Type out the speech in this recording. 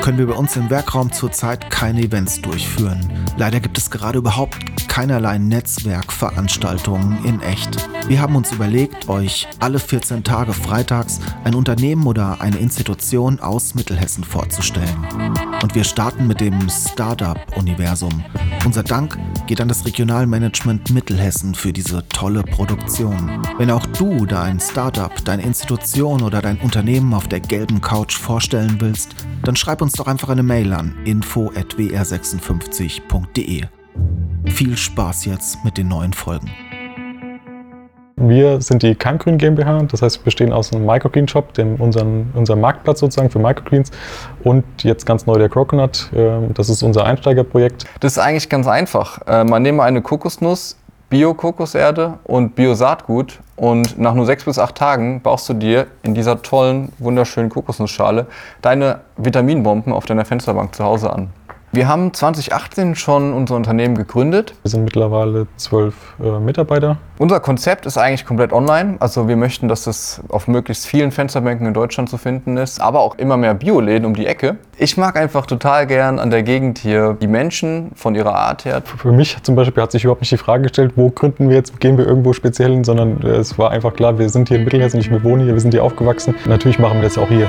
können wir bei uns im Werkraum zurzeit keine Events durchführen. Leider gibt es gerade überhaupt keinerlei Netzwerkveranstaltungen in echt. Wir haben uns überlegt, euch alle 14 Tage freitags ein Unternehmen oder eine Institution aus Mittelhessen vorzustellen. Und wir starten mit dem Startup-Universum. Unser Dank geht an das Regionalmanagement Mittelhessen für diese tolle Produktion. Wenn auch du dein Startup, deine Institution oder dein Unternehmen auf der gelben Couch vorstellen willst, dann schreib uns doch einfach eine Mail an info@wr56.de. Viel Spaß jetzt mit den neuen Folgen. Wir sind die Keimgrün GmbH, das heißt, wir bestehen aus einem Microgreen-Shop, dem unseren, unserem Marktplatz sozusagen für Microgreens und jetzt ganz neu der Coconut, ähm, das ist unser Einsteigerprojekt. Das ist eigentlich ganz einfach. Äh, man nehme eine Kokosnuss, Bio-Kokoserde und Bio-Saatgut und nach nur sechs bis acht Tagen baust du dir in dieser tollen, wunderschönen Kokosnussschale deine Vitaminbomben auf deiner Fensterbank zu Hause an. Wir haben 2018 schon unser Unternehmen gegründet. Wir sind mittlerweile zwölf äh, Mitarbeiter. Unser Konzept ist eigentlich komplett online. Also wir möchten, dass das auf möglichst vielen Fensterbänken in Deutschland zu finden ist, aber auch immer mehr Bioläden um die Ecke. Ich mag einfach total gern an der Gegend hier die Menschen von ihrer Art her. Für mich zum Beispiel hat sich überhaupt nicht die Frage gestellt, wo gründen wir jetzt, gehen wir irgendwo speziell hin, sondern äh, es war einfach klar, wir sind hier in Mittelhessen, ich wohne hier, wir sind hier aufgewachsen. Natürlich machen wir das auch hier.